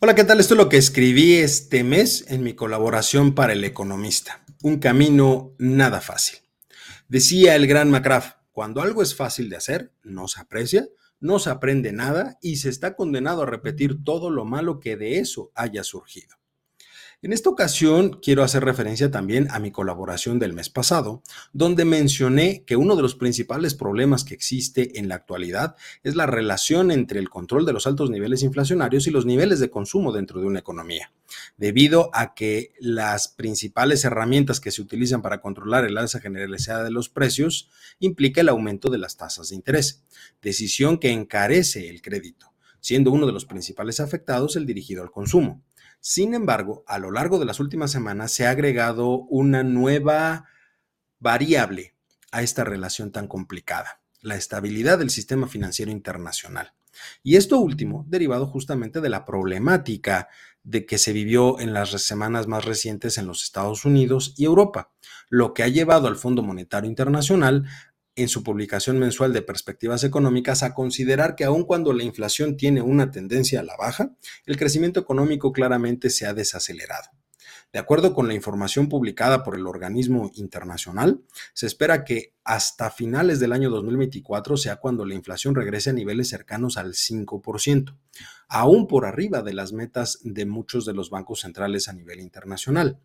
Hola, ¿qué tal? Esto es lo que escribí este mes en mi colaboración para El Economista. Un camino nada fácil. Decía el gran McCraff, cuando algo es fácil de hacer, no se aprecia, no se aprende nada y se está condenado a repetir todo lo malo que de eso haya surgido. En esta ocasión quiero hacer referencia también a mi colaboración del mes pasado, donde mencioné que uno de los principales problemas que existe en la actualidad es la relación entre el control de los altos niveles inflacionarios y los niveles de consumo dentro de una economía, debido a que las principales herramientas que se utilizan para controlar el alza generalizada de los precios implica el aumento de las tasas de interés, decisión que encarece el crédito, siendo uno de los principales afectados el dirigido al consumo. Sin embargo, a lo largo de las últimas semanas se ha agregado una nueva variable a esta relación tan complicada, la estabilidad del sistema financiero internacional. Y esto último derivado justamente de la problemática de que se vivió en las semanas más recientes en los Estados Unidos y Europa, lo que ha llevado al Fondo Monetario Internacional en su publicación mensual de perspectivas económicas a considerar que aun cuando la inflación tiene una tendencia a la baja, el crecimiento económico claramente se ha desacelerado. De acuerdo con la información publicada por el organismo internacional, se espera que hasta finales del año 2024 sea cuando la inflación regrese a niveles cercanos al 5%, aún por arriba de las metas de muchos de los bancos centrales a nivel internacional.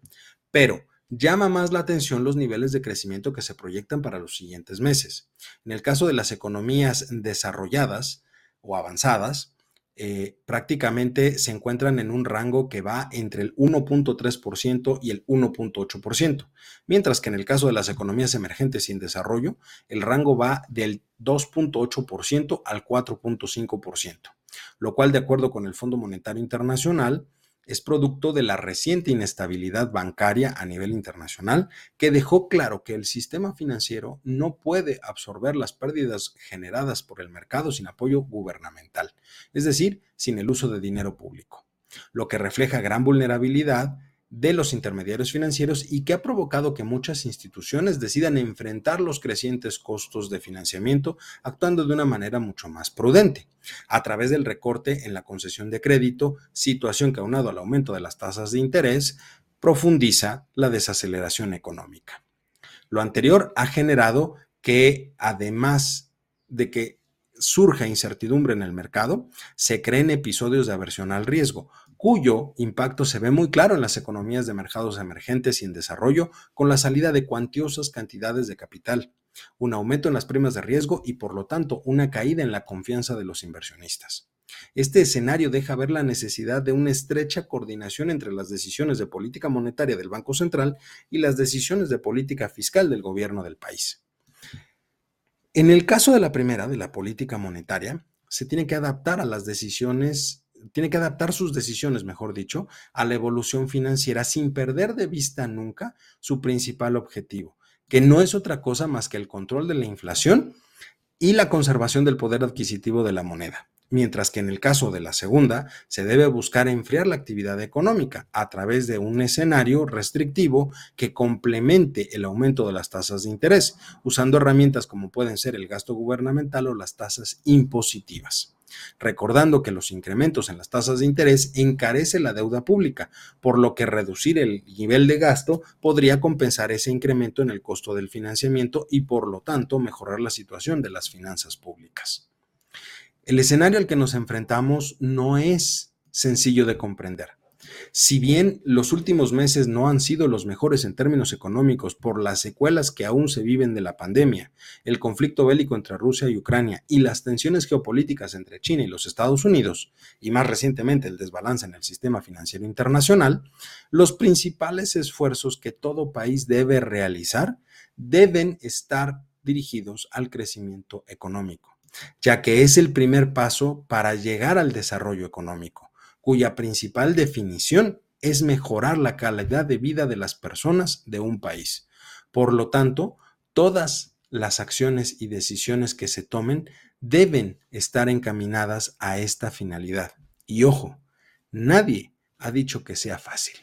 Pero llama más la atención los niveles de crecimiento que se proyectan para los siguientes meses. En el caso de las economías desarrolladas o avanzadas, eh, prácticamente se encuentran en un rango que va entre el 1.3% y el 1.8%, mientras que en el caso de las economías emergentes en desarrollo, el rango va del 2.8% al 4.5%, lo cual de acuerdo con el Fondo Monetario Internacional, es producto de la reciente inestabilidad bancaria a nivel internacional que dejó claro que el sistema financiero no puede absorber las pérdidas generadas por el mercado sin apoyo gubernamental, es decir, sin el uso de dinero público, lo que refleja gran vulnerabilidad de los intermediarios financieros y que ha provocado que muchas instituciones decidan enfrentar los crecientes costos de financiamiento actuando de una manera mucho más prudente, a través del recorte en la concesión de crédito, situación que aunado al aumento de las tasas de interés, profundiza la desaceleración económica. Lo anterior ha generado que, además de que surja incertidumbre en el mercado, se creen episodios de aversión al riesgo, cuyo impacto se ve muy claro en las economías de mercados emergentes y en desarrollo con la salida de cuantiosas cantidades de capital, un aumento en las primas de riesgo y por lo tanto una caída en la confianza de los inversionistas. Este escenario deja ver la necesidad de una estrecha coordinación entre las decisiones de política monetaria del Banco Central y las decisiones de política fiscal del gobierno del país. En el caso de la primera, de la política monetaria, se tiene que adaptar a las decisiones, tiene que adaptar sus decisiones, mejor dicho, a la evolución financiera sin perder de vista nunca su principal objetivo, que no es otra cosa más que el control de la inflación y la conservación del poder adquisitivo de la moneda mientras que en el caso de la segunda se debe buscar enfriar la actividad económica a través de un escenario restrictivo que complemente el aumento de las tasas de interés, usando herramientas como pueden ser el gasto gubernamental o las tasas impositivas. Recordando que los incrementos en las tasas de interés encarece la deuda pública, por lo que reducir el nivel de gasto podría compensar ese incremento en el costo del financiamiento y por lo tanto mejorar la situación de las finanzas públicas. El escenario al que nos enfrentamos no es sencillo de comprender. Si bien los últimos meses no han sido los mejores en términos económicos por las secuelas que aún se viven de la pandemia, el conflicto bélico entre Rusia y Ucrania y las tensiones geopolíticas entre China y los Estados Unidos, y más recientemente el desbalance en el sistema financiero internacional, los principales esfuerzos que todo país debe realizar deben estar dirigidos al crecimiento económico ya que es el primer paso para llegar al desarrollo económico, cuya principal definición es mejorar la calidad de vida de las personas de un país. Por lo tanto, todas las acciones y decisiones que se tomen deben estar encaminadas a esta finalidad. Y ojo, nadie ha dicho que sea fácil.